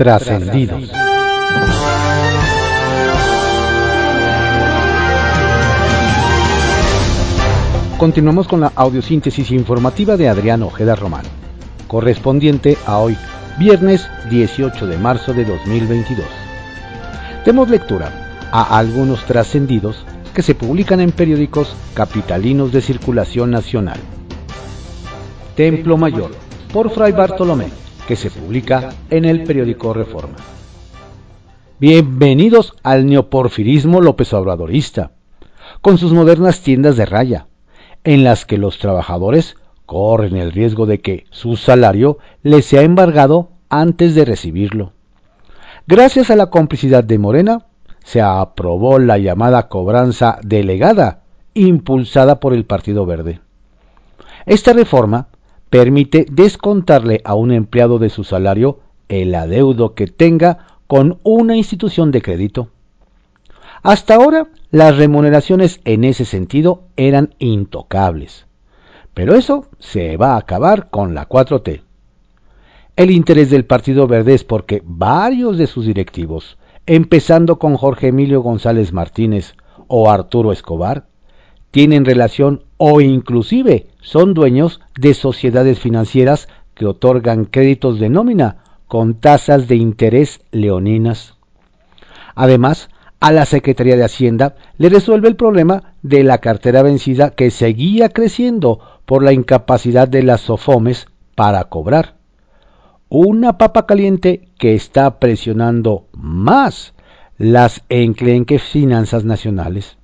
Trascendidos. Continuamos con la audiosíntesis informativa de Adrián Ojeda Román, correspondiente a hoy, viernes 18 de marzo de 2022. Demos lectura a algunos trascendidos que se publican en periódicos capitalinos de circulación nacional. Templo Mayor, por Fray Bartolomé, que se publica en el periódico Reforma. Bienvenidos al neoporfirismo López Obradorista, con sus modernas tiendas de raya, en las que los trabajadores corren el riesgo de que su salario les sea embargado antes de recibirlo. Gracias a la complicidad de Morena, se aprobó la llamada cobranza delegada, impulsada por el Partido Verde. Esta reforma permite descontarle a un empleado de su salario el adeudo que tenga con una institución de crédito. Hasta ahora, las remuneraciones en ese sentido eran intocables. Pero eso se va a acabar con la 4T. El interés del Partido Verde es porque varios de sus directivos, empezando con Jorge Emilio González Martínez o Arturo Escobar, tienen relación o inclusive son dueños de sociedades financieras que otorgan créditos de nómina con tasas de interés leoninas. Además, a la Secretaría de Hacienda le resuelve el problema de la cartera vencida que seguía creciendo por la incapacidad de las SOFOMES para cobrar. Una papa caliente que está presionando más las enclenques finanzas nacionales.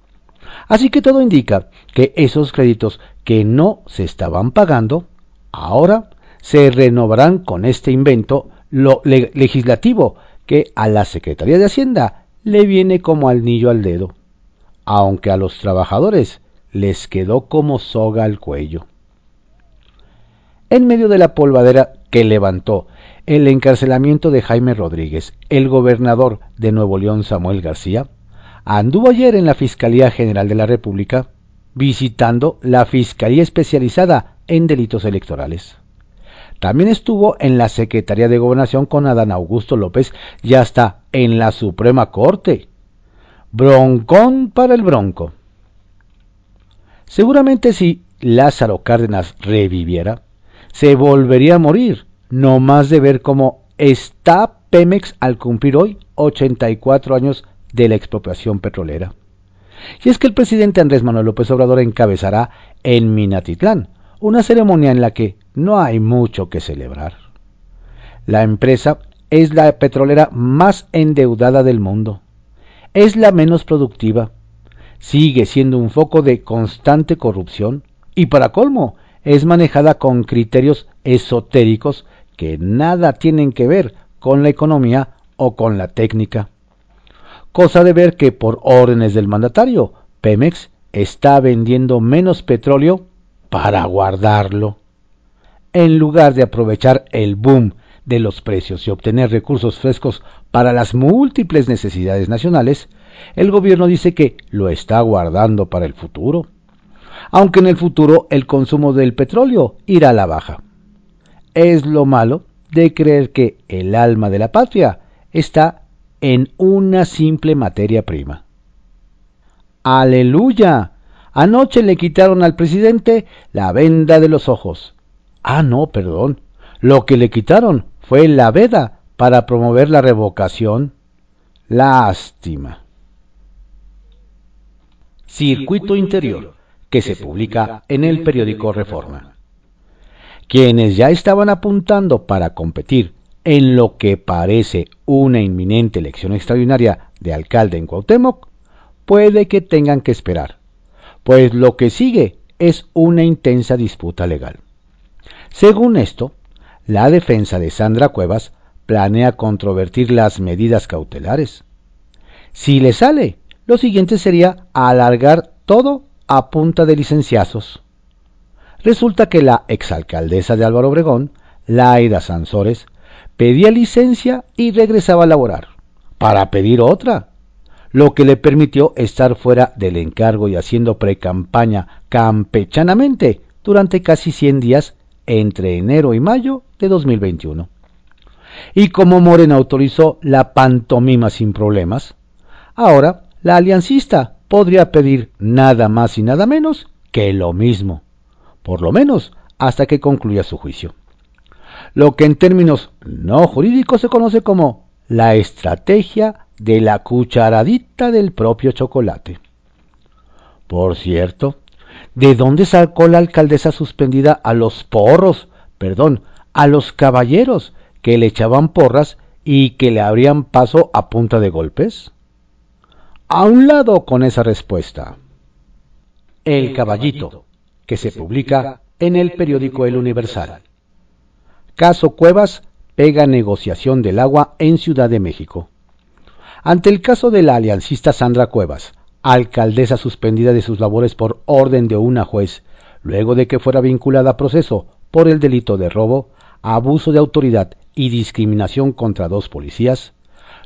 Así que todo indica que esos créditos que no se estaban pagando, ahora se renovarán con este invento lo legislativo que a la Secretaría de Hacienda le viene como anillo al dedo, aunque a los trabajadores les quedó como soga al cuello. En medio de la polvadera que levantó el encarcelamiento de Jaime Rodríguez, el gobernador de Nuevo León Samuel García, anduvo ayer en la Fiscalía General de la República visitando la Fiscalía Especializada en Delitos Electorales. También estuvo en la Secretaría de Gobernación con Adán Augusto López y hasta en la Suprema Corte. Broncón para el Bronco. Seguramente si Lázaro Cárdenas reviviera, se volvería a morir, no más de ver cómo está Pemex al cumplir hoy 84 años de la expropiación petrolera. Y es que el presidente Andrés Manuel López Obrador encabezará en Minatitlán una ceremonia en la que no hay mucho que celebrar. La empresa es la petrolera más endeudada del mundo. Es la menos productiva. Sigue siendo un foco de constante corrupción y para colmo es manejada con criterios esotéricos que nada tienen que ver con la economía o con la técnica. Cosa de ver que por órdenes del mandatario, Pemex está vendiendo menos petróleo para guardarlo en lugar de aprovechar el boom de los precios y obtener recursos frescos para las múltiples necesidades nacionales, el gobierno dice que lo está guardando para el futuro, aunque en el futuro el consumo del petróleo irá a la baja. Es lo malo de creer que el alma de la patria está en una simple materia prima. Aleluya. Anoche le quitaron al presidente la venda de los ojos Ah, no, perdón. Lo que le quitaron fue la veda para promover la revocación. Lástima. Circuito Interior, que se publica en el periódico Reforma. Quienes ya estaban apuntando para competir en lo que parece una inminente elección extraordinaria de alcalde en Cuauhtémoc, puede que tengan que esperar, pues lo que sigue es una intensa disputa legal. Según esto, la defensa de Sandra Cuevas planea controvertir las medidas cautelares. Si le sale, lo siguiente sería alargar todo a punta de licenciazos. Resulta que la exalcaldesa de Álvaro Obregón, Laida Sansores, pedía licencia y regresaba a laborar, para pedir otra, lo que le permitió estar fuera del encargo y haciendo precampaña campechanamente durante casi 100 días entre enero y mayo de 2021. Y como Morena autorizó la pantomima sin problemas, ahora la aliancista podría pedir nada más y nada menos que lo mismo, por lo menos hasta que concluya su juicio. Lo que en términos no jurídicos se conoce como la estrategia de la cucharadita del propio chocolate. Por cierto, ¿de dónde sacó la alcaldesa suspendida a los porros, perdón, a los caballeros que le echaban porras y que le abrían paso a punta de golpes? A un lado con esa respuesta. El caballito, que se publica en el periódico El Universal. Caso Cuevas pega negociación del agua en Ciudad de México. Ante el caso de la aliancista Sandra Cuevas, alcaldesa suspendida de sus labores por orden de una juez, luego de que fuera vinculada a proceso por el delito de robo, abuso de autoridad y discriminación contra dos policías,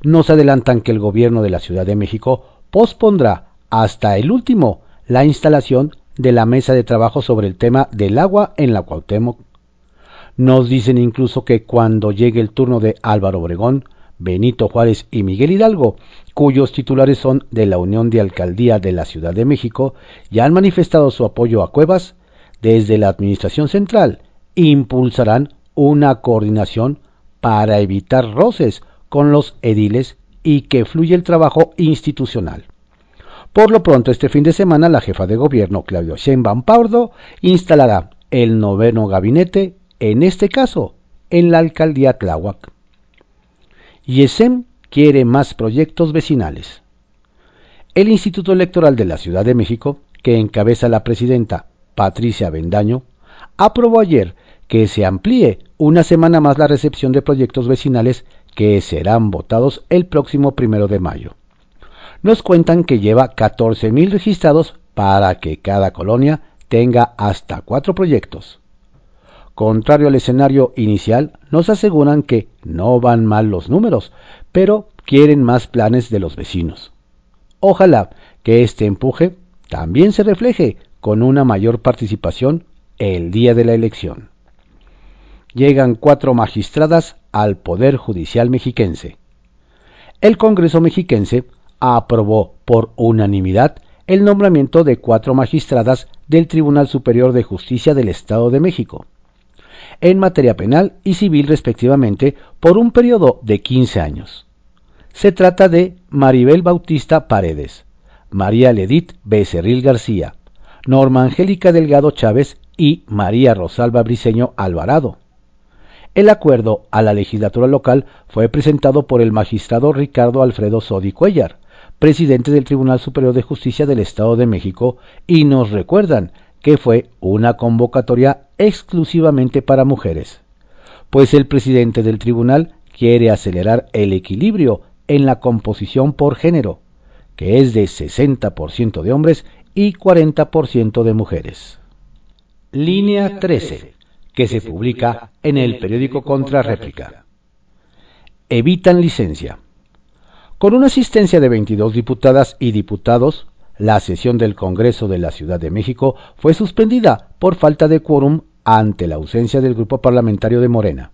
nos adelantan que el gobierno de la Ciudad de México pospondrá hasta el último la instalación de la mesa de trabajo sobre el tema del agua en la Cuauhtémoc. Nos dicen incluso que cuando llegue el turno de Álvaro Obregón, Benito Juárez y Miguel Hidalgo, cuyos titulares son de la Unión de Alcaldía de la Ciudad de México, ya han manifestado su apoyo a Cuevas, desde la Administración Central impulsarán una coordinación para evitar roces con los ediles y que fluya el trabajo institucional. Por lo pronto, este fin de semana, la jefa de gobierno, Claudio Sheinbaum Pardo, instalará el noveno gabinete, en este caso, en la alcaldía Tláhuac. YESEM quiere más proyectos vecinales. El Instituto Electoral de la Ciudad de México, que encabeza la presidenta Patricia Bendaño, aprobó ayer que se amplíe una semana más la recepción de proyectos vecinales que serán votados el próximo primero de mayo. Nos cuentan que lleva 14.000 registrados para que cada colonia tenga hasta cuatro proyectos. Contrario al escenario inicial, nos aseguran que no van mal los números, pero quieren más planes de los vecinos. Ojalá que este empuje también se refleje con una mayor participación el día de la elección. Llegan cuatro magistradas al Poder Judicial mexiquense. El Congreso mexiquense aprobó por unanimidad el nombramiento de cuatro magistradas del Tribunal Superior de Justicia del Estado de México, en materia penal y civil respectivamente, por un periodo de 15 años. Se trata de Maribel Bautista Paredes, María Ledit Becerril García, Norma Angélica Delgado Chávez y María Rosalba Briceño Alvarado. El acuerdo a la legislatura local fue presentado por el magistrado Ricardo Alfredo Sodi Cuellar, presidente del Tribunal Superior de Justicia del Estado de México, y nos recuerdan que fue una convocatoria exclusivamente para mujeres, pues el presidente del tribunal quiere acelerar el equilibrio en la composición por género, que es de 60% de hombres y 40% de mujeres. Línea 13 que se publica en el periódico Contrarréplica. Evitan licencia. Con una asistencia de 22 diputadas y diputados, la sesión del Congreso de la Ciudad de México fue suspendida por falta de quórum ante la ausencia del grupo parlamentario de Morena.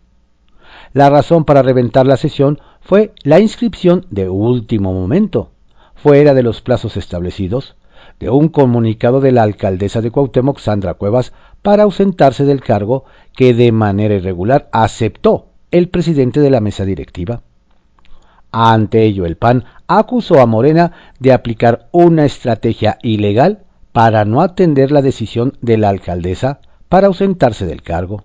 La razón para reventar la sesión fue la inscripción de último momento, fuera de los plazos establecidos, de un comunicado de la alcaldesa de Cuauhtémoc, Sandra Cuevas, para ausentarse del cargo que de manera irregular aceptó el presidente de la mesa directiva. Ante ello, el PAN acusó a Morena de aplicar una estrategia ilegal para no atender la decisión de la alcaldesa para ausentarse del cargo.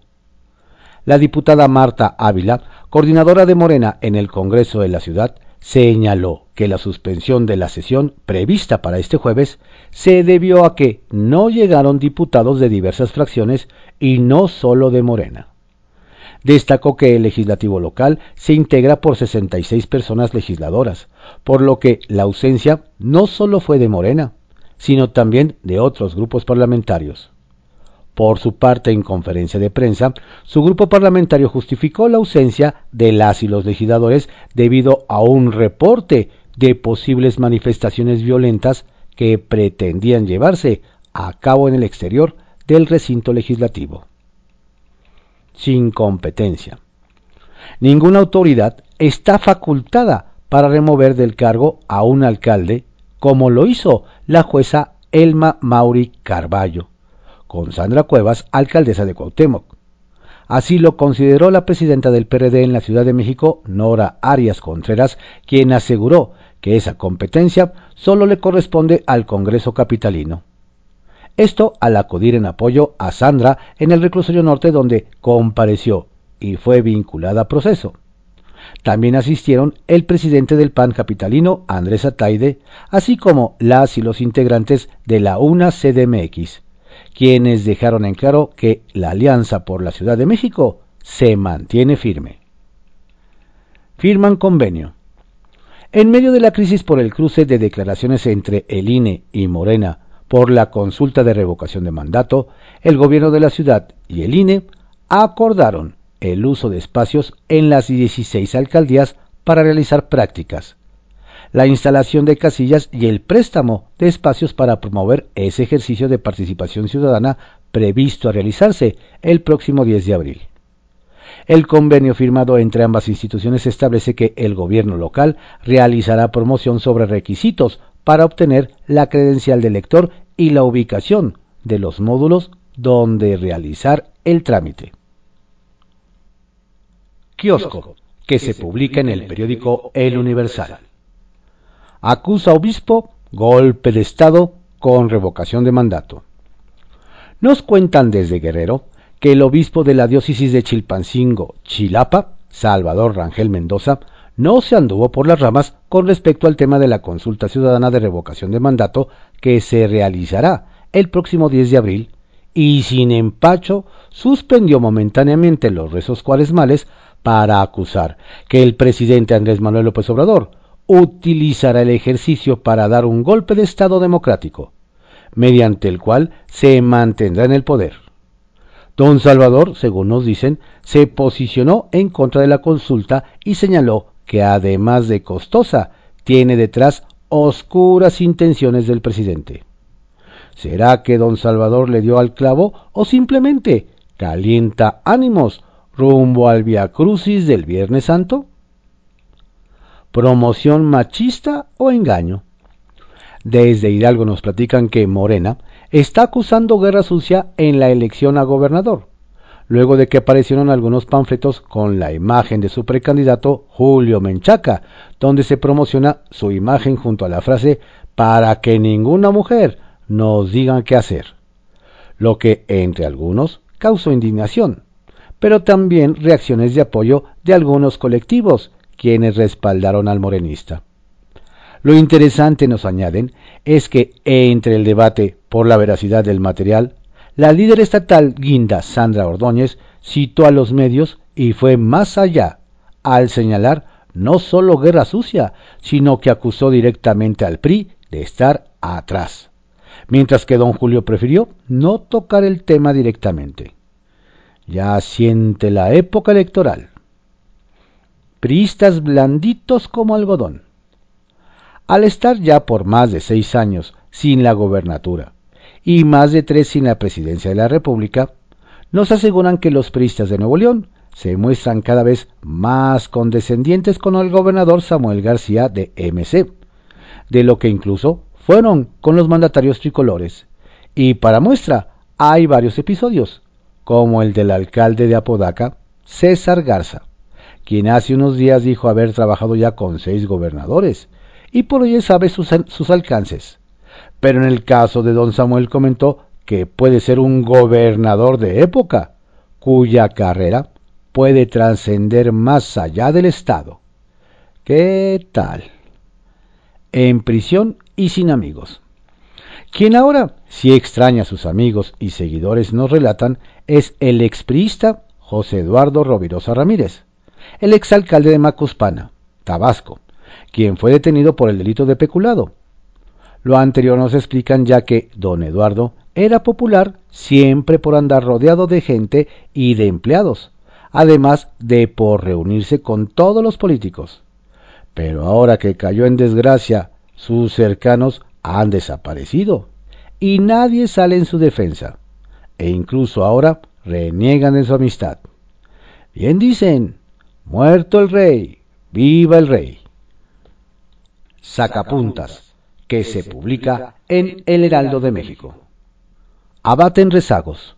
La diputada Marta Ávila, coordinadora de Morena en el Congreso de la ciudad, señaló que la suspensión de la sesión prevista para este jueves se debió a que no llegaron diputados de diversas fracciones y no solo de Morena. Destacó que el legislativo local se integra por 66 personas legisladoras, por lo que la ausencia no solo fue de Morena, sino también de otros grupos parlamentarios. Por su parte, en conferencia de prensa, su grupo parlamentario justificó la ausencia de las y los legisladores debido a un reporte de posibles manifestaciones violentas que pretendían llevarse a cabo en el exterior del recinto legislativo. Sin competencia. Ninguna autoridad está facultada para remover del cargo a un alcalde, como lo hizo la jueza Elma Mauri Carballo, con Sandra Cuevas, alcaldesa de Cuauhtémoc. Así lo consideró la presidenta del PRD en la Ciudad de México, Nora Arias Contreras, quien aseguró que esa competencia solo le corresponde al Congreso Capitalino. Esto al acudir en apoyo a Sandra en el reclusorio norte donde compareció y fue vinculada a proceso. También asistieron el presidente del PAN capitalino, Andrés Ataide, así como las y los integrantes de la UNA CDMX, quienes dejaron en claro que la Alianza por la Ciudad de México se mantiene firme. Firman convenio. En medio de la crisis por el cruce de declaraciones entre el INE y Morena por la consulta de revocación de mandato, el gobierno de la ciudad y el INE acordaron el uso de espacios en las 16 alcaldías para realizar prácticas, la instalación de casillas y el préstamo de espacios para promover ese ejercicio de participación ciudadana previsto a realizarse el próximo 10 de abril. El convenio firmado entre ambas instituciones establece que el gobierno local realizará promoción sobre requisitos para obtener la credencial de lector y la ubicación de los módulos donde realizar el trámite kiosco, que se publica en el periódico El Universal. Acusa obispo golpe de Estado con revocación de mandato. Nos cuentan desde Guerrero que el obispo de la diócesis de Chilpancingo, Chilapa, Salvador Rangel Mendoza, no se anduvo por las ramas con respecto al tema de la consulta ciudadana de revocación de mandato que se realizará el próximo 10 de abril y sin empacho suspendió momentáneamente los rezos cuaresmales para acusar que el presidente Andrés Manuel López Obrador utilizará el ejercicio para dar un golpe de Estado democrático, mediante el cual se mantendrá en el poder. Don Salvador, según nos dicen, se posicionó en contra de la consulta y señaló que además de costosa, tiene detrás oscuras intenciones del presidente. ¿Será que don Salvador le dio al clavo o simplemente calienta ánimos rumbo al Via Crucis del Viernes Santo? ¿Promoción machista o engaño? Desde Hidalgo nos platican que Morena está acusando guerra sucia en la elección a gobernador, luego de que aparecieron algunos panfletos con la imagen de su precandidato Julio Menchaca, donde se promociona su imagen junto a la frase para que ninguna mujer nos diga qué hacer, lo que entre algunos causó indignación pero también reacciones de apoyo de algunos colectivos, quienes respaldaron al morenista. Lo interesante, nos añaden, es que entre el debate por la veracidad del material, la líder estatal guinda Sandra Ordóñez citó a los medios y fue más allá al señalar no solo guerra sucia, sino que acusó directamente al PRI de estar atrás, mientras que don Julio prefirió no tocar el tema directamente. Ya siente la época electoral. Priistas blanditos como algodón. Al estar ya por más de seis años sin la gobernatura y más de tres sin la presidencia de la República, nos aseguran que los priistas de Nuevo León se muestran cada vez más condescendientes con el gobernador Samuel García de MC, de lo que incluso fueron con los mandatarios tricolores. Y para muestra hay varios episodios, como el del alcalde de Apodaca, César Garza, quien hace unos días dijo haber trabajado ya con seis gobernadores, y por ello sabe sus, sus alcances. Pero en el caso de don Samuel comentó que puede ser un gobernador de época, cuya carrera puede trascender más allá del Estado. ¿Qué tal? En prisión y sin amigos. Quien ahora, si extraña a sus amigos y seguidores, nos relatan, es el expriista José Eduardo Rovirosa Ramírez, el exalcalde de Macuspana, Tabasco, quien fue detenido por el delito de peculado. Lo anterior nos explican ya que don Eduardo era popular siempre por andar rodeado de gente y de empleados, además de por reunirse con todos los políticos. Pero ahora que cayó en desgracia, sus cercanos han desaparecido y nadie sale en su defensa, e incluso ahora reniegan de su amistad. Bien dicen, Muerto el rey, viva el rey. Sacapuntas, que se publica en El Heraldo de México. Abaten rezagos.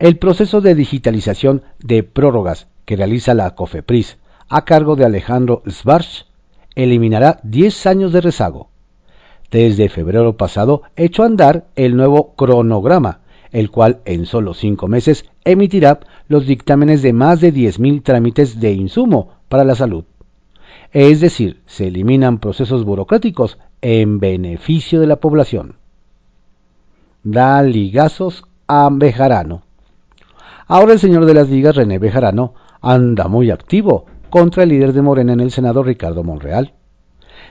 El proceso de digitalización de prórrogas que realiza la COFEPRIS a cargo de Alejandro Svarch eliminará 10 años de rezago. Desde febrero pasado echó a andar el nuevo cronograma, el cual en solo cinco meses emitirá los dictámenes de más de 10.000 trámites de insumo para la salud. Es decir, se eliminan procesos burocráticos en beneficio de la población. Da ligazos a Bejarano. Ahora el señor de las ligas, René Bejarano, anda muy activo contra el líder de Morena en el Senado, Ricardo Monreal.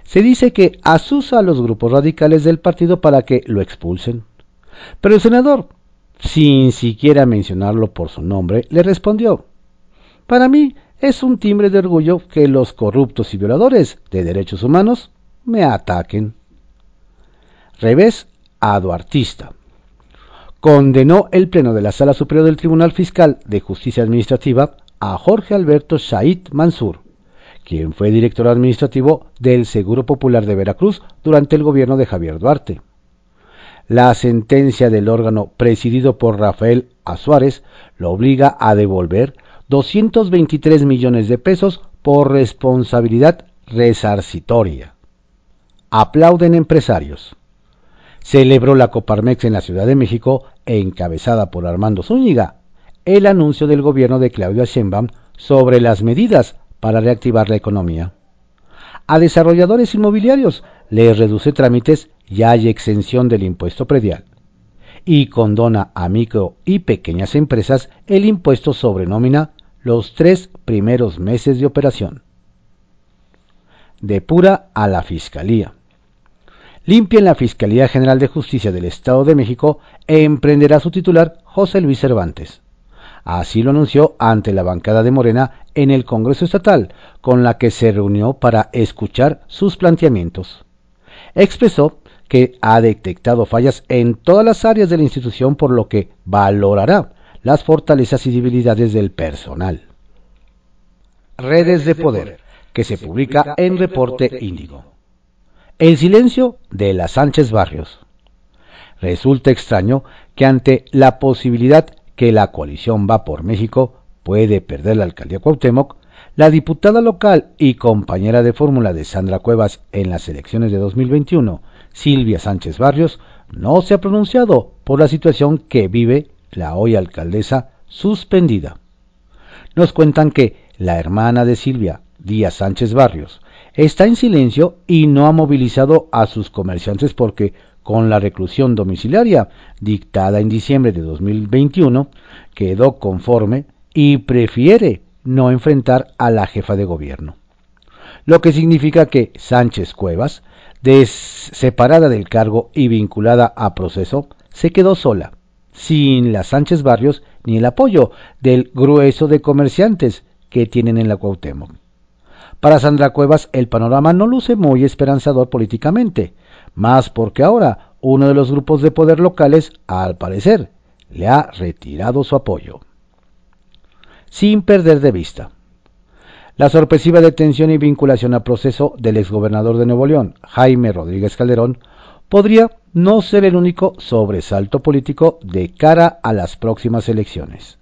Se dice que asusa a los grupos radicales del partido para que lo expulsen. Pero el senador, sin siquiera mencionarlo por su nombre, le respondió, Para mí es un timbre de orgullo que los corruptos y violadores de derechos humanos me ataquen. Revés a Duartista. Condenó el Pleno de la Sala Superior del Tribunal Fiscal de Justicia Administrativa a Jorge Alberto Said Mansur, quien fue director administrativo del Seguro Popular de Veracruz durante el gobierno de Javier Duarte. La sentencia del órgano presidido por Rafael Azuárez lo obliga a devolver 223 millones de pesos por responsabilidad resarcitoria. Aplauden empresarios. Celebró la Coparmex en la Ciudad de México, encabezada por Armando Zúñiga, el anuncio del gobierno de Claudia Sheinbaum sobre las medidas para reactivar la economía. A desarrolladores inmobiliarios les reduce trámites y hay exención del impuesto predial. Y condona a micro y pequeñas empresas el impuesto sobre nómina los tres primeros meses de operación. Depura a la Fiscalía. Limpia en la Fiscalía General de Justicia del Estado de México e emprenderá su titular José Luis Cervantes. Así lo anunció ante la bancada de Morena en el Congreso Estatal, con la que se reunió para escuchar sus planteamientos. Expresó que ha detectado fallas en todas las áreas de la institución, por lo que valorará las fortalezas y debilidades del personal. Redes de Poder, que se publica en Reporte Índigo. El silencio de la Sánchez Barrios. Resulta extraño que ante la posibilidad que la coalición Va por México puede perder la alcaldía Cuauhtémoc, la diputada local y compañera de fórmula de Sandra Cuevas en las elecciones de 2021, Silvia Sánchez Barrios, no se ha pronunciado por la situación que vive la hoy alcaldesa suspendida. Nos cuentan que la hermana de Silvia, Díaz Sánchez Barrios, está en silencio y no ha movilizado a sus comerciantes porque con la reclusión domiciliaria dictada en diciembre de 2021, quedó conforme y prefiere no enfrentar a la jefa de gobierno. Lo que significa que Sánchez Cuevas, separada del cargo y vinculada a proceso, se quedó sola, sin la Sánchez Barrios ni el apoyo del grueso de comerciantes que tienen en la Cuauhtémoc. Para Sandra Cuevas el panorama no luce muy esperanzador políticamente, más porque ahora uno de los grupos de poder locales, al parecer, le ha retirado su apoyo. Sin perder de vista. La sorpresiva detención y vinculación a proceso del exgobernador de Nuevo León, Jaime Rodríguez Calderón, podría no ser el único sobresalto político de cara a las próximas elecciones.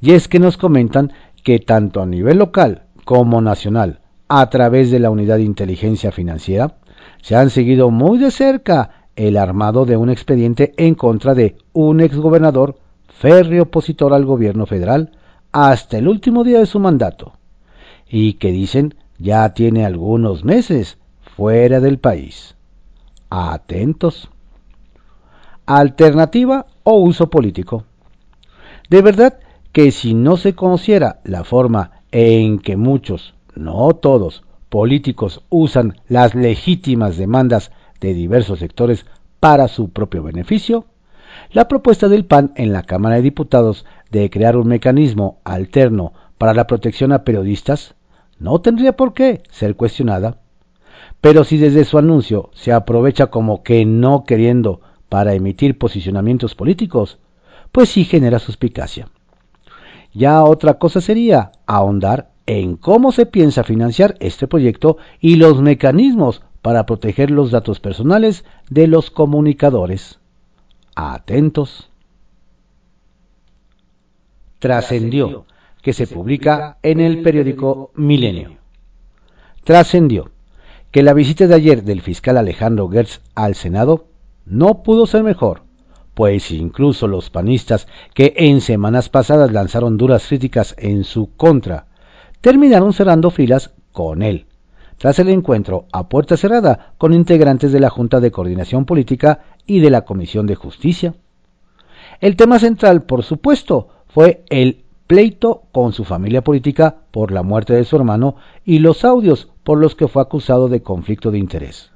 Y es que nos comentan que tanto a nivel local como nacional, a través de la Unidad de Inteligencia Financiera, se han seguido muy de cerca el armado de un expediente en contra de un exgobernador férreo opositor al gobierno federal hasta el último día de su mandato, y que dicen ya tiene algunos meses fuera del país. Atentos. Alternativa o uso político. De verdad que si no se conociera la forma en que muchos, no todos, políticos usan las legítimas demandas de diversos sectores para su propio beneficio, la propuesta del PAN en la Cámara de Diputados de crear un mecanismo alterno para la protección a periodistas no tendría por qué ser cuestionada. Pero si desde su anuncio se aprovecha como que no queriendo para emitir posicionamientos políticos, pues sí genera suspicacia. Ya otra cosa sería ahondar en cómo se piensa financiar este proyecto y los mecanismos para proteger los datos personales de los comunicadores. Atentos. Trascendió, que se publica en el periódico Milenio. Trascendió que la visita de ayer del fiscal Alejandro Gertz al Senado no pudo ser mejor, pues incluso los panistas que en semanas pasadas lanzaron duras críticas en su contra, terminaron cerrando filas con él, tras el encuentro a puerta cerrada con integrantes de la Junta de Coordinación Política y de la Comisión de Justicia. El tema central, por supuesto, fue el pleito con su familia política por la muerte de su hermano y los audios por los que fue acusado de conflicto de interés.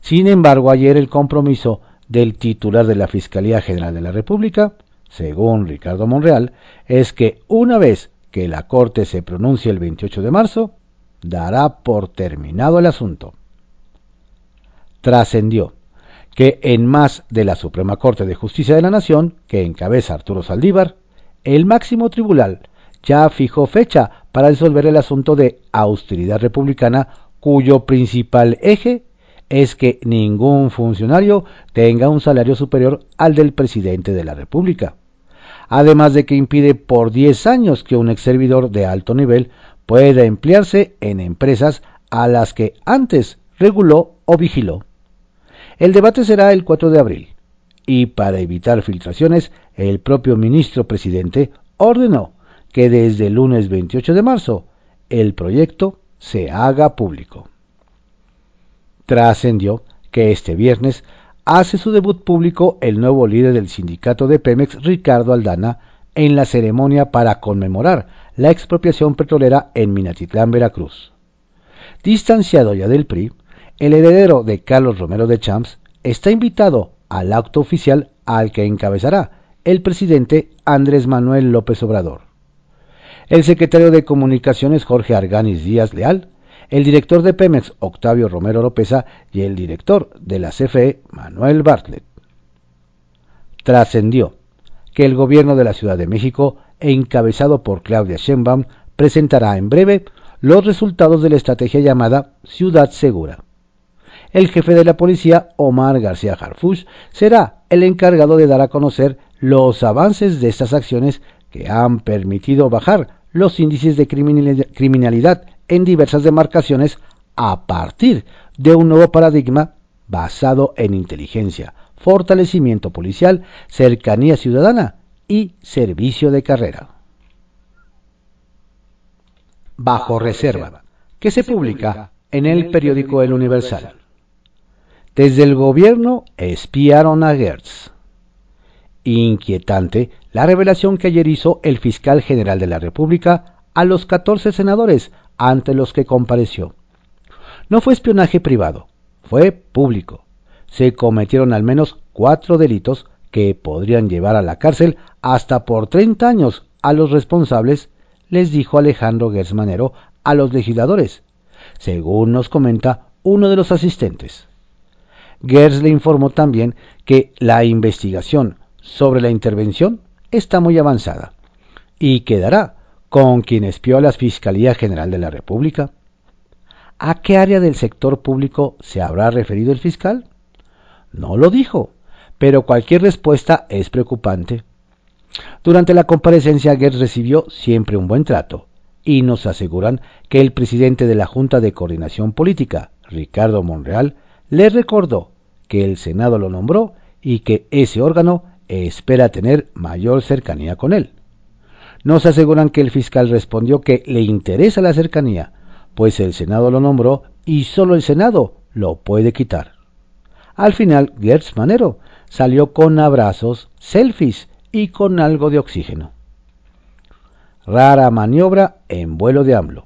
Sin embargo, ayer el compromiso del titular de la Fiscalía General de la República, según Ricardo Monreal, es que una vez que la Corte se pronuncie el 28 de marzo, dará por terminado el asunto. Trascendió que en más de la Suprema Corte de Justicia de la Nación, que encabeza Arturo Saldívar, el máximo tribunal ya fijó fecha para resolver el asunto de austeridad republicana cuyo principal eje es que ningún funcionario tenga un salario superior al del presidente de la República. Además de que impide por 10 años que un ex servidor de alto nivel pueda emplearse en empresas a las que antes reguló o vigiló. El debate será el 4 de abril y para evitar filtraciones, el propio ministro presidente ordenó que desde el lunes 28 de marzo el proyecto se haga público trascendió que este viernes hace su debut público el nuevo líder del sindicato de Pemex, Ricardo Aldana, en la ceremonia para conmemorar la expropiación petrolera en Minatitlán, Veracruz. Distanciado ya del PRI, el heredero de Carlos Romero de Champs está invitado al acto oficial al que encabezará el presidente Andrés Manuel López Obrador. El secretario de Comunicaciones Jorge Arganis Díaz Leal el director de Pemex, Octavio Romero Lopeza, y el director de la CFE, Manuel Bartlett. Trascendió que el gobierno de la Ciudad de México, encabezado por Claudia Sheinbaum, presentará en breve los resultados de la estrategia llamada Ciudad Segura. El jefe de la policía, Omar García Harfuch, será el encargado de dar a conocer los avances de estas acciones que han permitido bajar los índices de criminalidad en diversas demarcaciones a partir de un nuevo paradigma basado en inteligencia, fortalecimiento policial, cercanía ciudadana y servicio de carrera. Bajo reserva, que se publica en el periódico El Universal. Desde el gobierno espiaron a Gertz. Inquietante la revelación que ayer hizo el fiscal general de la República a los 14 senadores ante los que compareció. No fue espionaje privado, fue público. Se cometieron al menos cuatro delitos que podrían llevar a la cárcel hasta por 30 años a los responsables, les dijo Alejandro Gersmanero a los legisladores, según nos comenta uno de los asistentes. Gers le informó también que la investigación sobre la intervención está muy avanzada y quedará con quien espió a la Fiscalía General de la República. ¿A qué área del sector público se habrá referido el fiscal? No lo dijo, pero cualquier respuesta es preocupante. Durante la comparecencia, Gertz recibió siempre un buen trato, y nos aseguran que el presidente de la Junta de Coordinación Política, Ricardo Monreal, le recordó que el Senado lo nombró y que ese órgano espera tener mayor cercanía con él. Nos aseguran que el fiscal respondió que le interesa la cercanía, pues el Senado lo nombró y solo el Senado lo puede quitar. Al final, Gertz Manero salió con abrazos, selfies y con algo de oxígeno. Rara maniobra en vuelo de AMLO.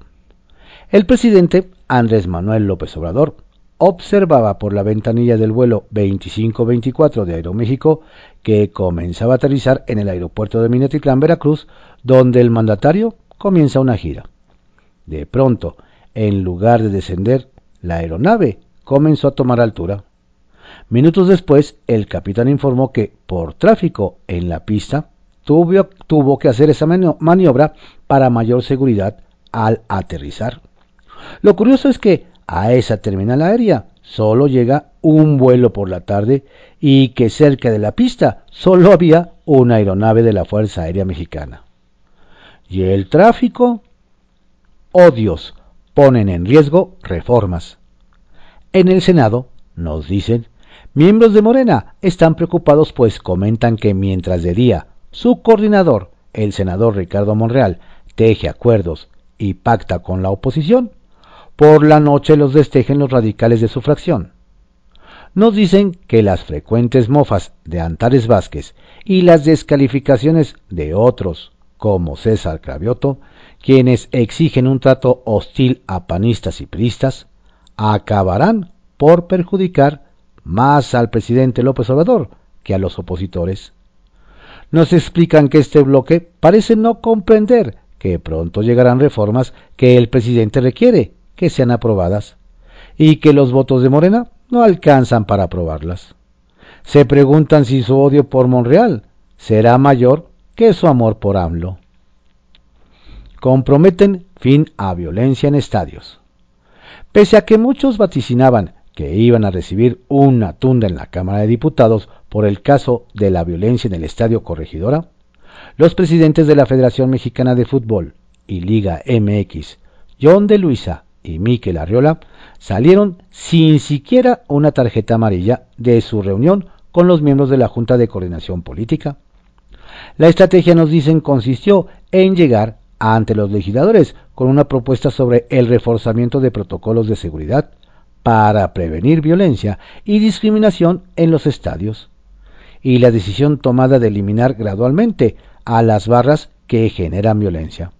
El presidente Andrés Manuel López Obrador observaba por la ventanilla del vuelo 2524 de Aeroméxico que comenzaba a aterrizar en el aeropuerto de Minatitlán, Veracruz, donde el mandatario comienza una gira. De pronto, en lugar de descender, la aeronave comenzó a tomar altura. Minutos después, el capitán informó que, por tráfico en la pista, tuvo, tuvo que hacer esa maniobra para mayor seguridad al aterrizar. Lo curioso es que a esa terminal aérea solo llega un vuelo por la tarde y que cerca de la pista solo había una aeronave de la Fuerza Aérea Mexicana. ¿Y el tráfico? Odios ponen en riesgo reformas. En el Senado, nos dicen, miembros de Morena están preocupados pues comentan que mientras de día su coordinador, el senador Ricardo Monreal, teje acuerdos y pacta con la oposición, por la noche los destejen los radicales de su fracción. Nos dicen que las frecuentes mofas de Antares Vázquez y las descalificaciones de otros, como César Cravioto, quienes exigen un trato hostil a panistas y priistas, acabarán por perjudicar más al presidente López Obrador que a los opositores. Nos explican que este bloque parece no comprender que pronto llegarán reformas que el presidente requiere que sean aprobadas y que los votos de Morena no alcanzan para aprobarlas. Se preguntan si su odio por Monreal será mayor que su amor por AMLO. Comprometen fin a violencia en estadios. Pese a que muchos vaticinaban que iban a recibir una tunda en la Cámara de Diputados por el caso de la violencia en el Estadio Corregidora, los presidentes de la Federación Mexicana de Fútbol y Liga MX, John de Luisa y Miquel Arriola salieron sin siquiera una tarjeta amarilla de su reunión con los miembros de la Junta de Coordinación Política. La estrategia, nos dicen, consistió en llegar ante los legisladores con una propuesta sobre el reforzamiento de protocolos de seguridad para prevenir violencia y discriminación en los estadios, y la decisión tomada de eliminar gradualmente a las barras que generan violencia.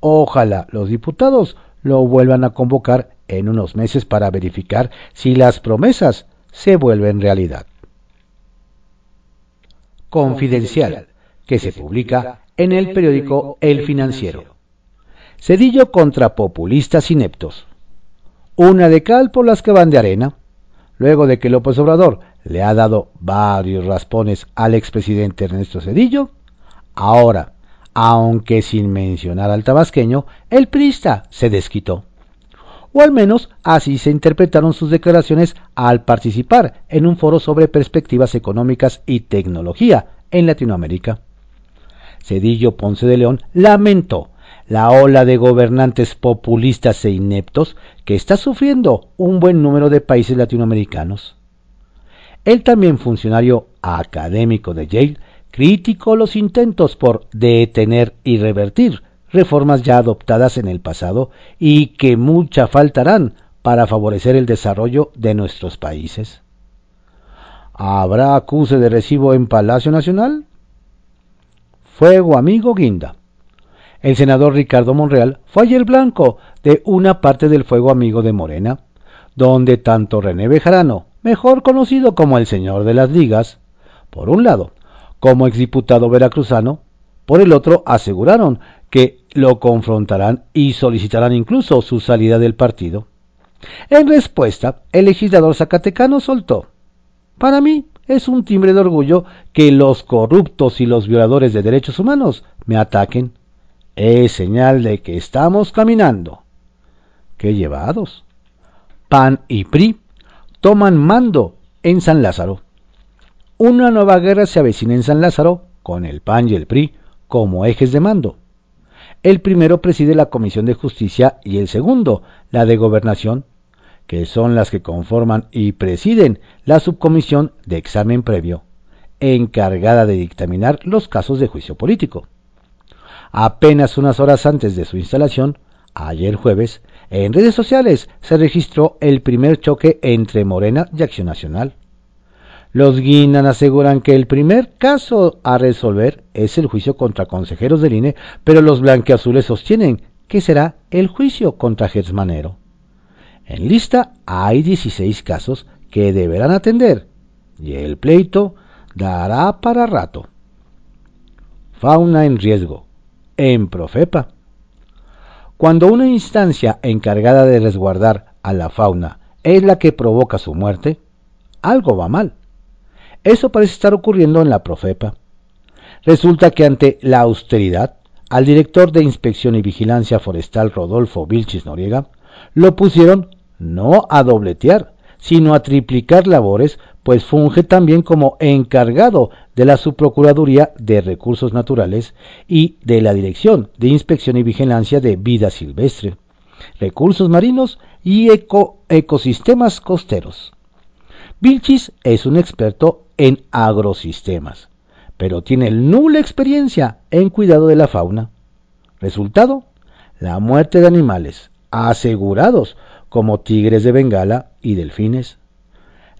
Ojalá los diputados lo vuelvan a convocar en unos meses para verificar si las promesas se vuelven realidad. Confidencial, que se publica en el periódico El Financiero. Cedillo contra populistas ineptos. Una de cal por las que van de arena. Luego de que López Obrador le ha dado varios raspones al expresidente Ernesto Cedillo, ahora aunque sin mencionar al tabasqueño, el priista se desquitó. O al menos así se interpretaron sus declaraciones al participar en un foro sobre perspectivas económicas y tecnología en Latinoamérica. Cedillo Ponce de León lamentó la ola de gobernantes populistas e ineptos que está sufriendo un buen número de países latinoamericanos. El también funcionario académico de Yale criticó los intentos por detener y revertir reformas ya adoptadas en el pasado y que mucha faltarán para favorecer el desarrollo de nuestros países. ¿Habrá acuse de recibo en Palacio Nacional? Fuego amigo Guinda. El senador Ricardo Monreal fue ayer blanco de una parte del fuego amigo de Morena, donde tanto René Bejarano, mejor conocido como el señor de las ligas, por un lado, como exdiputado veracruzano, por el otro aseguraron que lo confrontarán y solicitarán incluso su salida del partido. En respuesta, el legislador zacatecano soltó. Para mí es un timbre de orgullo que los corruptos y los violadores de derechos humanos me ataquen. Es señal de que estamos caminando. ¡Qué llevados! PAN y PRI toman mando en San Lázaro. Una nueva guerra se avecina en San Lázaro con el PAN y el PRI como ejes de mando. El primero preside la Comisión de Justicia y el segundo la de Gobernación, que son las que conforman y presiden la subcomisión de examen previo, encargada de dictaminar los casos de juicio político. Apenas unas horas antes de su instalación, ayer jueves, en redes sociales se registró el primer choque entre Morena y Acción Nacional. Los Guinan aseguran que el primer caso a resolver es el juicio contra consejeros del INE, pero los blanqueazules sostienen que será el juicio contra Gersmanero. En lista hay 16 casos que deberán atender y el pleito dará para rato. Fauna en riesgo. En Profepa. Cuando una instancia encargada de resguardar a la fauna es la que provoca su muerte, algo va mal. Eso parece estar ocurriendo en la Profepa. Resulta que ante la austeridad al director de Inspección y Vigilancia Forestal Rodolfo Vilchis Noriega, lo pusieron no a dobletear, sino a triplicar labores, pues funge también como encargado de la Subprocuraduría de Recursos Naturales y de la Dirección de Inspección y Vigilancia de Vida Silvestre, Recursos Marinos y Ecosistemas Costeros. Vilchis es un experto en agrosistemas, pero tiene nula experiencia en cuidado de la fauna. Resultado, la muerte de animales asegurados como tigres de Bengala y delfines.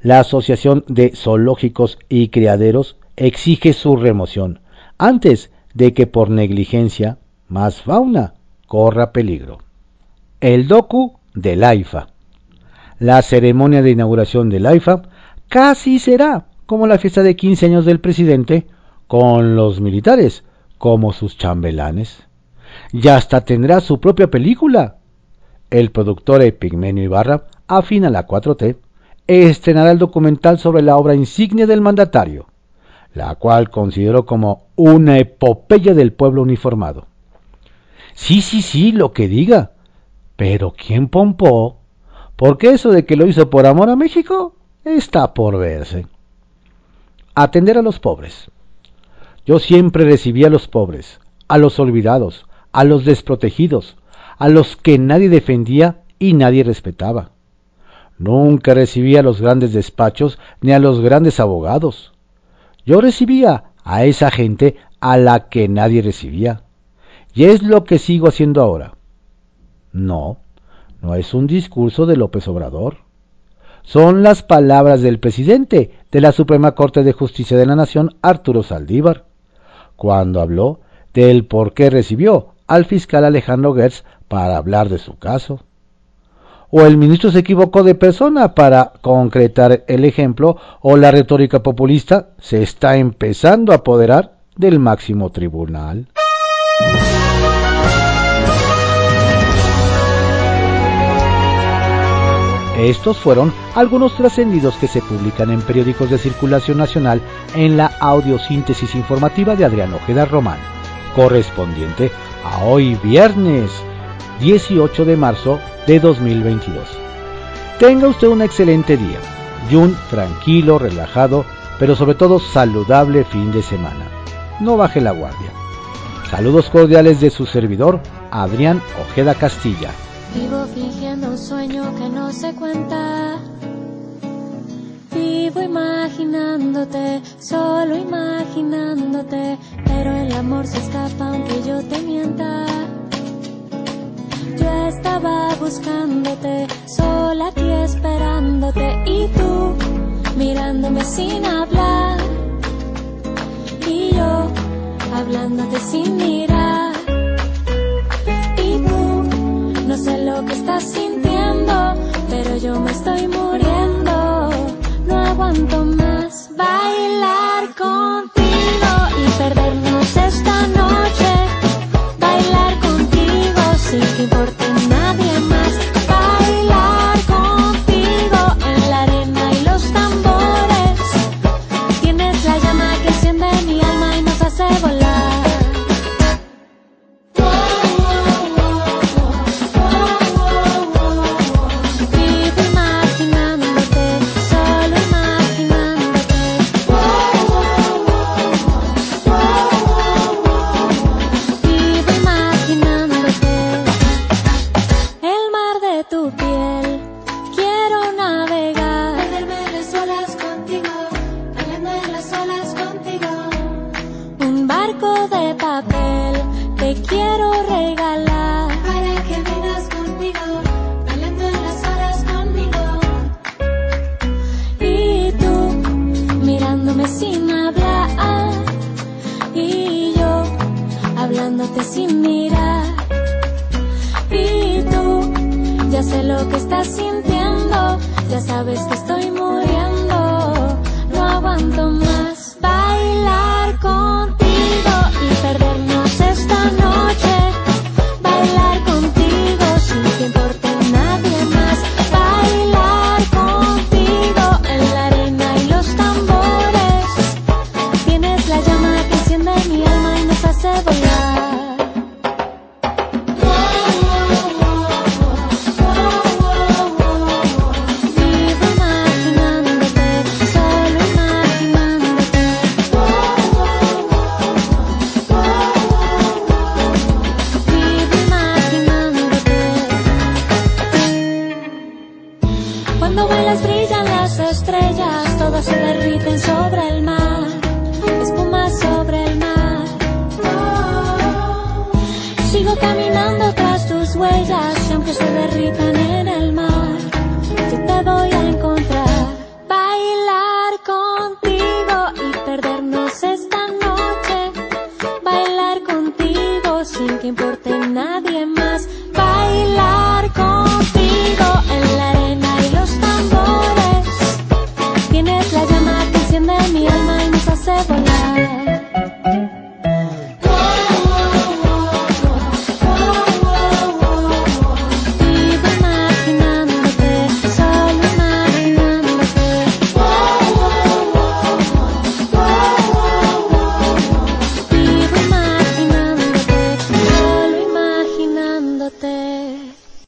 La Asociación de Zoológicos y Criaderos exige su remoción antes de que por negligencia más fauna corra peligro. El docu del AIFA. La ceremonia de inauguración del AIFA casi será como la fiesta de 15 años del presidente con los militares como sus chambelanes. Ya hasta tendrá su propia película el productor Epigmenio Ibarra, afina la 4T, estrenará el documental sobre la obra insignia del mandatario, la cual consideró como una epopeya del pueblo uniformado. Sí, sí, sí, lo que diga. Pero ¿quién pompó? Porque eso de que lo hizo por amor a México está por verse. Atender a los pobres. Yo siempre recibí a los pobres, a los olvidados, a los desprotegidos, a los que nadie defendía y nadie respetaba. Nunca recibía a los grandes despachos ni a los grandes abogados. Yo recibía a esa gente a la que nadie recibía. Y es lo que sigo haciendo ahora. No, no es un discurso de López Obrador. Son las palabras del presidente de la Suprema Corte de Justicia de la Nación, Arturo Saldívar, cuando habló del por qué recibió al fiscal Alejandro Gertz para hablar de su caso. O el ministro se equivocó de persona para concretar el ejemplo, o la retórica populista se está empezando a apoderar del máximo tribunal. Estos fueron algunos trascendidos que se publican en periódicos de circulación nacional en la audiosíntesis informativa de Adrián Ojeda Román, correspondiente a hoy viernes 18 de marzo de 2022. Tenga usted un excelente día y un tranquilo, relajado, pero sobre todo saludable fin de semana. No baje la guardia. Saludos cordiales de su servidor, Adrián Ojeda Castilla. Vivo fingiendo un sueño que no se cuenta. Vivo imaginándote, solo imaginándote, pero el amor se escapa aunque yo te mienta. Yo estaba buscándote, sola aquí esperándote y tú mirándome sin hablar y yo hablándote sin mirar lo que estás sintiendo, pero yo me estoy muriendo, no aguanto más